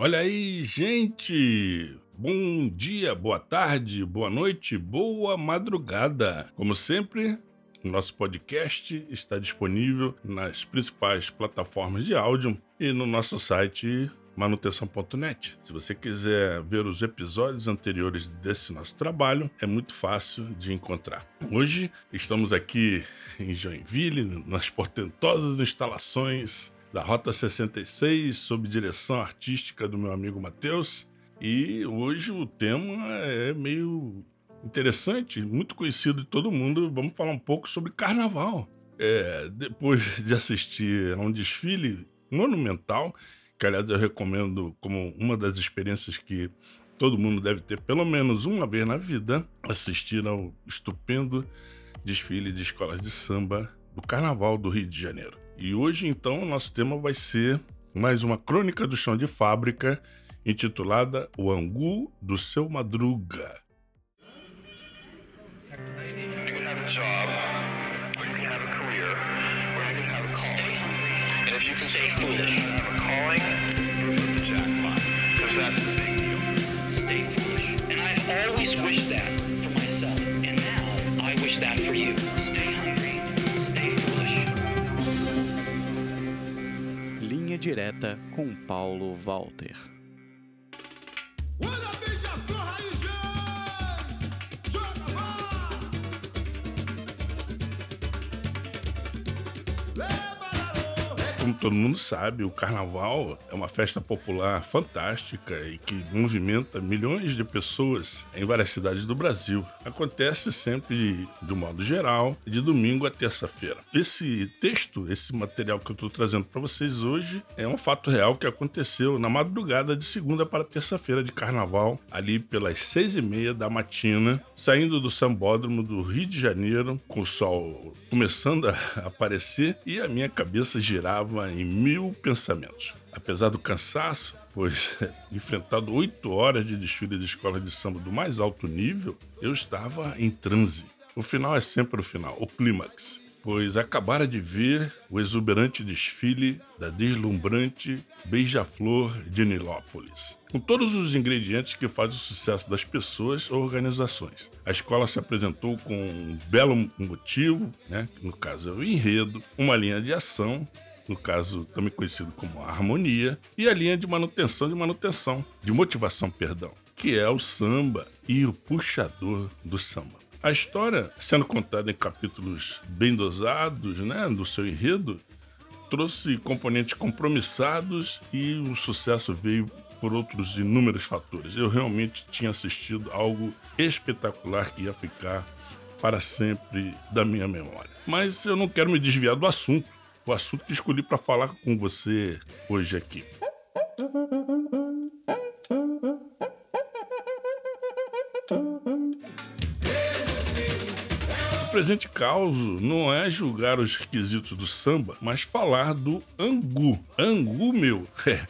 Olha aí, gente! Bom dia, boa tarde, boa noite, boa madrugada. Como sempre, nosso podcast está disponível nas principais plataformas de áudio e no nosso site manutenção.net. Se você quiser ver os episódios anteriores desse nosso trabalho, é muito fácil de encontrar. Hoje estamos aqui em Joinville, nas portentosas instalações da Rota 66, sob direção artística do meu amigo Matheus. E hoje o tema é meio interessante, muito conhecido de todo mundo. Vamos falar um pouco sobre carnaval. É, depois de assistir a um desfile monumental, que aliás eu recomendo como uma das experiências que todo mundo deve ter pelo menos uma vez na vida, assistir ao estupendo desfile de escolas de samba do Carnaval do Rio de Janeiro. E hoje, então, o nosso tema vai ser mais uma crônica do chão de fábrica intitulada O Angu do Seu Madruga. Stay foolish. Stay direta com Paulo Walter. Como todo mundo sabe, o carnaval é uma festa popular fantástica e que movimenta milhões de pessoas em várias cidades do Brasil. Acontece sempre de um modo geral, de domingo a terça-feira. Esse texto, esse material que eu estou trazendo para vocês hoje, é um fato real que aconteceu na madrugada de segunda para terça-feira de carnaval, ali pelas seis e meia da matina, saindo do sambódromo do Rio de Janeiro, com o sol começando a aparecer e a minha cabeça girava estava em mil pensamentos. Apesar do cansaço, pois enfrentado oito horas de desfile de escola de samba do mais alto nível, eu estava em transe. O final é sempre o final, o clímax pois acabara de ver o exuberante desfile da deslumbrante Beija-Flor de Nilópolis, com todos os ingredientes que fazem o sucesso das pessoas ou organizações. A escola se apresentou com um belo motivo, né, no caso é o enredo, uma linha de ação no caso também conhecido como harmonia, e a linha de manutenção de manutenção, de motivação, perdão, que é o samba e o puxador do samba. A história, sendo contada em capítulos bem dosados, né, do seu enredo, trouxe componentes compromissados e o sucesso veio por outros inúmeros fatores. Eu realmente tinha assistido algo espetacular que ia ficar para sempre da minha memória. Mas eu não quero me desviar do assunto o assunto que escolhi para falar com você hoje aqui. O presente causo não é julgar os requisitos do samba, mas falar do angu. Angu, meu. É.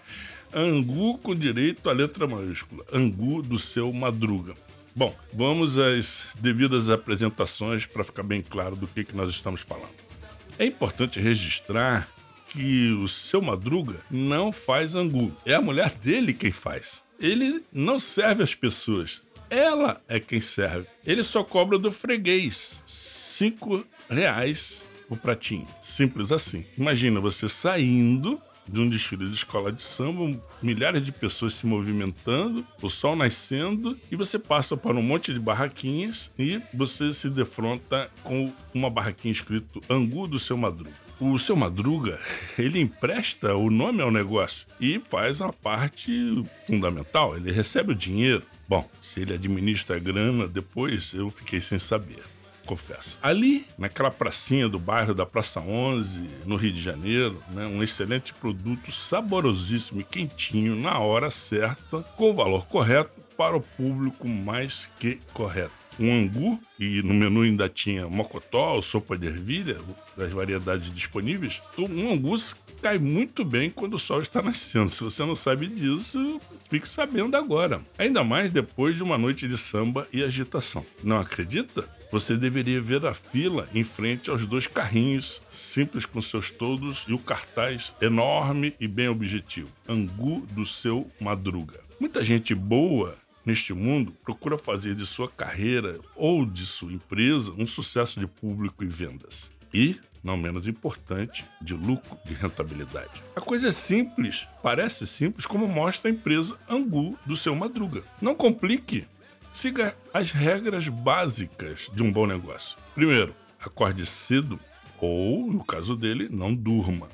Angu com direito à letra maiúscula. Angu do seu Madruga. Bom, vamos às devidas apresentações para ficar bem claro do que, que nós estamos falando. É importante registrar que o seu Madruga não faz angu. É a mulher dele quem faz. Ele não serve as pessoas. Ela é quem serve. Ele só cobra do freguês. Cinco reais o pratinho. Simples assim. Imagina você saindo de um desfile de escola de samba, milhares de pessoas se movimentando, o sol nascendo, e você passa por um monte de barraquinhas e você se defronta com uma barraquinha escrito Angu do seu Madruga. O seu Madruga, ele empresta o nome ao negócio e faz a parte fundamental, ele recebe o dinheiro. Bom, se ele administra a grana, depois eu fiquei sem saber confesso. Ali, naquela pracinha do bairro da Praça 11, no Rio de Janeiro, né, um excelente produto saborosíssimo e quentinho na hora certa, com o valor correto para o público mais que correto. Um angu, e no menu ainda tinha mocotó, sopa de ervilha, das variedades disponíveis. Um angu cai muito bem quando o sol está nascendo. Se você não sabe disso, fique sabendo agora. Ainda mais depois de uma noite de samba e agitação. Não acredita? você deveria ver a fila em frente aos dois carrinhos, simples com seus todos e o cartaz enorme e bem objetivo: Angu do seu Madruga. Muita gente boa neste mundo procura fazer de sua carreira ou de sua empresa um sucesso de público e vendas. E, não menos importante, de lucro, de rentabilidade. A coisa é simples, parece simples, como mostra a empresa Angu do seu Madruga. Não complique, siga as regras básicas de um bom negócio. Primeiro, acorde cedo ou, no caso dele, não durma.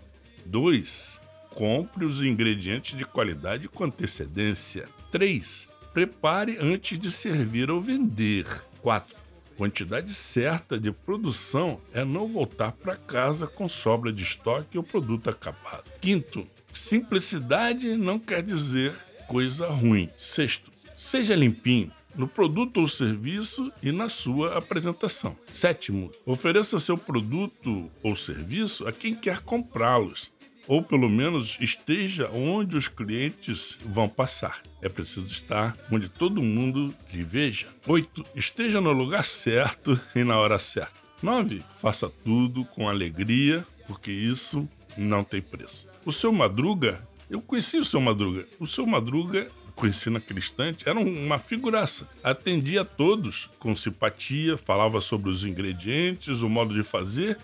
2. Compre os ingredientes de qualidade com antecedência. 3. Prepare antes de servir ou vender. 4. Quantidade certa de produção é não voltar para casa com sobra de estoque ou produto acabado. Quinto, simplicidade não quer dizer coisa ruim. Sexto, seja limpinho no produto ou serviço e na sua apresentação. Sétimo, ofereça seu produto ou serviço a quem quer comprá-los, ou pelo menos esteja onde os clientes vão passar. É preciso estar onde todo mundo lhe veja. Oito, esteja no lugar certo e na hora certa. Nove, faça tudo com alegria, porque isso não tem preço. O seu Madruga, eu conheci o seu Madruga. O seu Madruga conheci naquele instante, era uma figuraça. Atendia a todos com simpatia, falava sobre os ingredientes, o modo de fazer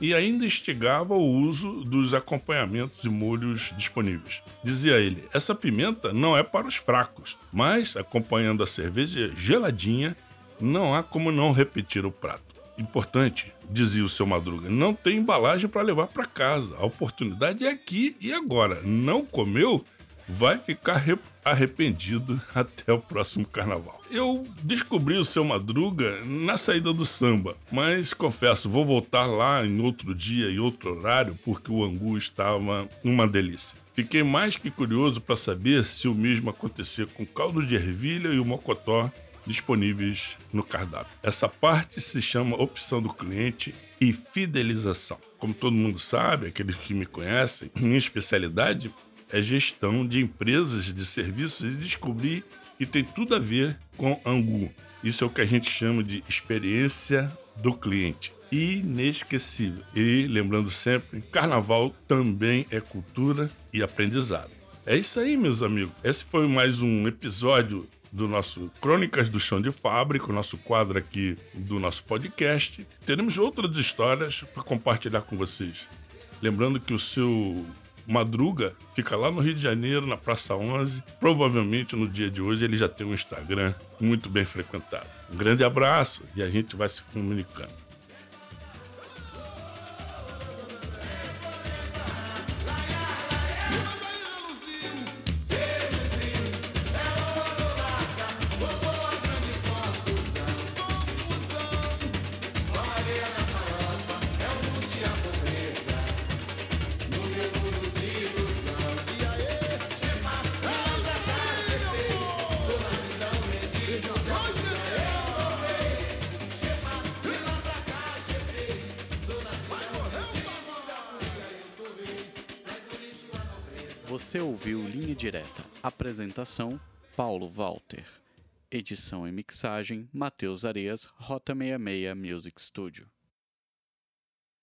e ainda instigava o uso dos acompanhamentos e molhos disponíveis. Dizia ele: essa pimenta não é para os fracos, mas acompanhando a cerveja geladinha, não há como não repetir o prato. Importante, dizia o seu Madruga, não tem embalagem para levar para casa. A oportunidade é aqui e agora. Não comeu? Vai ficar arrependido até o próximo carnaval. Eu descobri o seu Madruga na saída do samba, mas confesso, vou voltar lá em outro dia e outro horário porque o angu estava uma delícia. Fiquei mais que curioso para saber se o mesmo acontecia com caldo de ervilha e o mocotó disponíveis no cardápio. Essa parte se chama opção do cliente e fidelização. Como todo mundo sabe, aqueles que me conhecem, minha especialidade é gestão de empresas de serviços e descobri que tem tudo a ver com Angu. Isso é o que a gente chama de experiência do cliente. Inesquecível. E lembrando sempre, carnaval também é cultura e aprendizado. É isso aí, meus amigos. Esse foi mais um episódio do nosso Crônicas do Chão de Fábrica, o nosso quadro aqui do nosso podcast. Teremos outras histórias para compartilhar com vocês. Lembrando que o seu Madruga fica lá no Rio de Janeiro, na Praça 11. Provavelmente no dia de hoje ele já tem um Instagram muito bem frequentado. Um grande abraço e a gente vai se comunicando. Você ouviu Linha Direta. Apresentação: Paulo Walter. Edição e mixagem: Matheus Areias, Rota 66 Music Studio.